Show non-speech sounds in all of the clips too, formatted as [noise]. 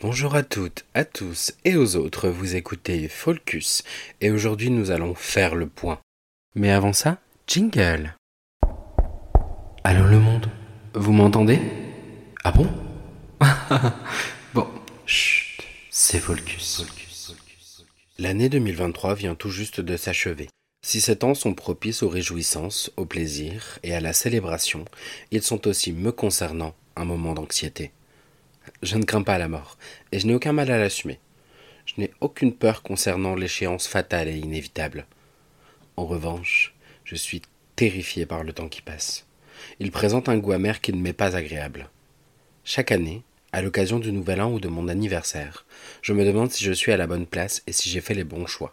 Bonjour à toutes, à tous et aux autres, vous écoutez Folcus et aujourd'hui nous allons faire le point. Mais avant ça, jingle. Allô le monde, vous m'entendez? Ah bon? [laughs] Bon, chut, c'est Folcus. L'année 2023 vient tout juste de s'achever. Si ces temps sont propices aux réjouissances, au plaisir et à la célébration, ils sont aussi, me concernant, un moment d'anxiété. Je ne crains pas la mort, et je n'ai aucun mal à l'assumer. Je n'ai aucune peur concernant l'échéance fatale et inévitable. En revanche, je suis terrifié par le temps qui passe. Il présente un goût amer qui ne m'est pas agréable. Chaque année, à l'occasion du Nouvel An ou de mon anniversaire, je me demande si je suis à la bonne place et si j'ai fait les bons choix.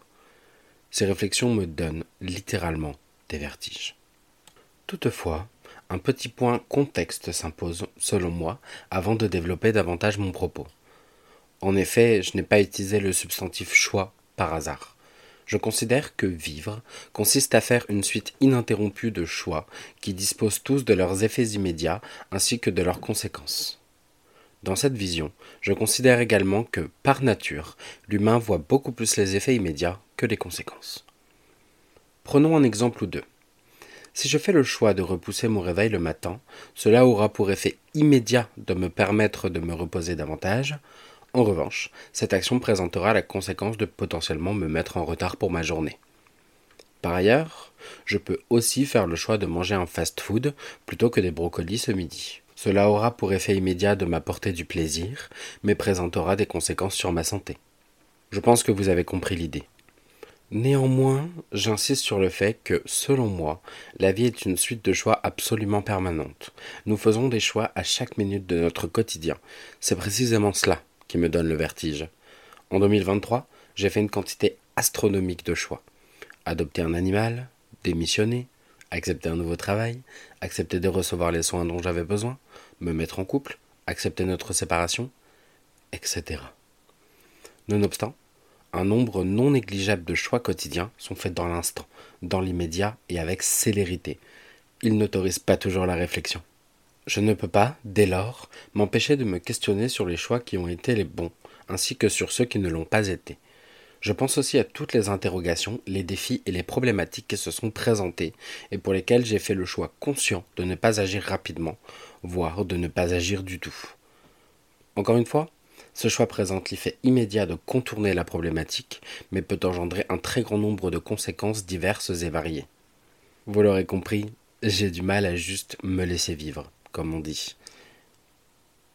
Ces réflexions me donnent littéralement des vertiges. Toutefois, un petit point contexte s'impose, selon moi, avant de développer davantage mon propos. En effet, je n'ai pas utilisé le substantif choix par hasard. Je considère que vivre consiste à faire une suite ininterrompue de choix qui disposent tous de leurs effets immédiats ainsi que de leurs conséquences. Dans cette vision, je considère également que, par nature, l'humain voit beaucoup plus les effets immédiats que les conséquences. Prenons un exemple ou deux. Si je fais le choix de repousser mon réveil le matin, cela aura pour effet immédiat de me permettre de me reposer davantage. En revanche, cette action présentera la conséquence de potentiellement me mettre en retard pour ma journée. Par ailleurs, je peux aussi faire le choix de manger un fast-food plutôt que des brocolis ce midi. Cela aura pour effet immédiat de m'apporter du plaisir, mais présentera des conséquences sur ma santé. Je pense que vous avez compris l'idée. Néanmoins, j'insiste sur le fait que, selon moi, la vie est une suite de choix absolument permanente. Nous faisons des choix à chaque minute de notre quotidien. C'est précisément cela qui me donne le vertige. En 2023, j'ai fait une quantité astronomique de choix. Adopter un animal, démissionner, accepter un nouveau travail, accepter de recevoir les soins dont j'avais besoin, me mettre en couple, accepter notre séparation, etc. Nonobstant, un nombre non négligeable de choix quotidiens sont faits dans l'instant, dans l'immédiat et avec célérité. Ils n'autorisent pas toujours la réflexion. Je ne peux pas, dès lors, m'empêcher de me questionner sur les choix qui ont été les bons, ainsi que sur ceux qui ne l'ont pas été. Je pense aussi à toutes les interrogations, les défis et les problématiques qui se sont présentés et pour lesquels j'ai fait le choix conscient de ne pas agir rapidement, voire de ne pas agir du tout. Encore une fois, ce choix présente l'effet immédiat de contourner la problématique, mais peut engendrer un très grand nombre de conséquences diverses et variées. Vous l'aurez compris, j'ai du mal à juste me laisser vivre, comme on dit.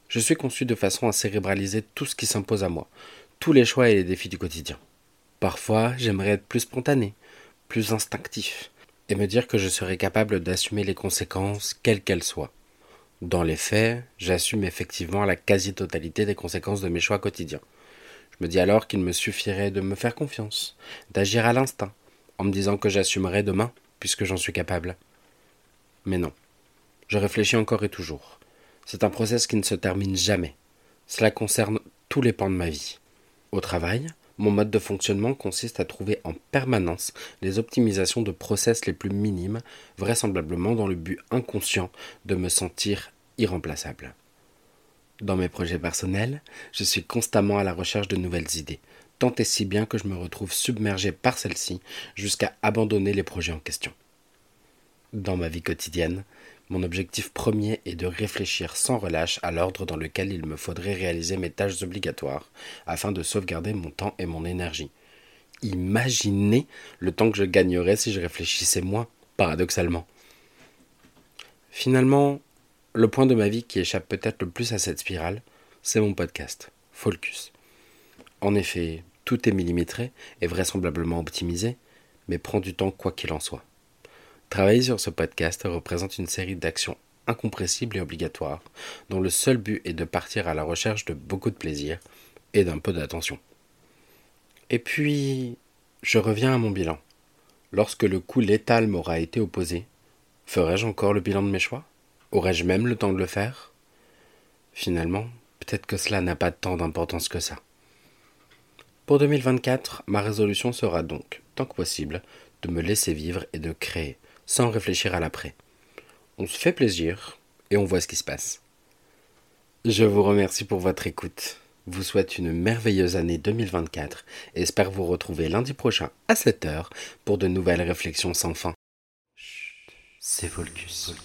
Je suis conçu de façon à cérébraliser tout ce qui s'impose à moi, tous les choix et les défis du quotidien. Parfois, j'aimerais être plus spontané, plus instinctif, et me dire que je serais capable d'assumer les conséquences, quelles qu'elles soient. Dans les faits, j'assume effectivement la quasi-totalité des conséquences de mes choix quotidiens. Je me dis alors qu'il me suffirait de me faire confiance, d'agir à l'instinct, en me disant que j'assumerai demain, puisque j'en suis capable. Mais non. Je réfléchis encore et toujours. C'est un process qui ne se termine jamais. Cela concerne tous les pans de ma vie. Au travail, mon mode de fonctionnement consiste à trouver en permanence les optimisations de process les plus minimes, vraisemblablement dans le but inconscient de me sentir irremplaçable. Dans mes projets personnels, je suis constamment à la recherche de nouvelles idées, tant et si bien que je me retrouve submergé par celles-ci jusqu'à abandonner les projets en question. Dans ma vie quotidienne, mon objectif premier est de réfléchir sans relâche à l'ordre dans lequel il me faudrait réaliser mes tâches obligatoires afin de sauvegarder mon temps et mon énergie. Imaginez le temps que je gagnerais si je réfléchissais moins, paradoxalement. Finalement, le point de ma vie qui échappe peut-être le plus à cette spirale, c'est mon podcast, Focus. En effet, tout est millimétré et vraisemblablement optimisé, mais prend du temps quoi qu'il en soit. Travailler sur ce podcast représente une série d'actions incompressibles et obligatoires, dont le seul but est de partir à la recherche de beaucoup de plaisir et d'un peu d'attention. Et puis, je reviens à mon bilan. Lorsque le coup létal m'aura été opposé, ferai-je encore le bilan de mes choix? Aurais-je même le temps de le faire? Finalement, peut-être que cela n'a pas tant d'importance que ça. Pour 2024, ma résolution sera donc, tant que possible, de me laisser vivre et de créer, sans réfléchir à l'après. On se fait plaisir et on voit ce qui se passe. Je vous remercie pour votre écoute. vous souhaite une merveilleuse année 2024 et espère vous retrouver lundi prochain à 7h pour de nouvelles réflexions sans fin. C'est Volcus.